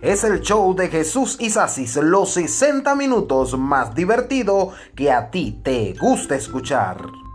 es el show de Jesús Isasis, los 60 minutos más divertido que a ti te gusta escuchar.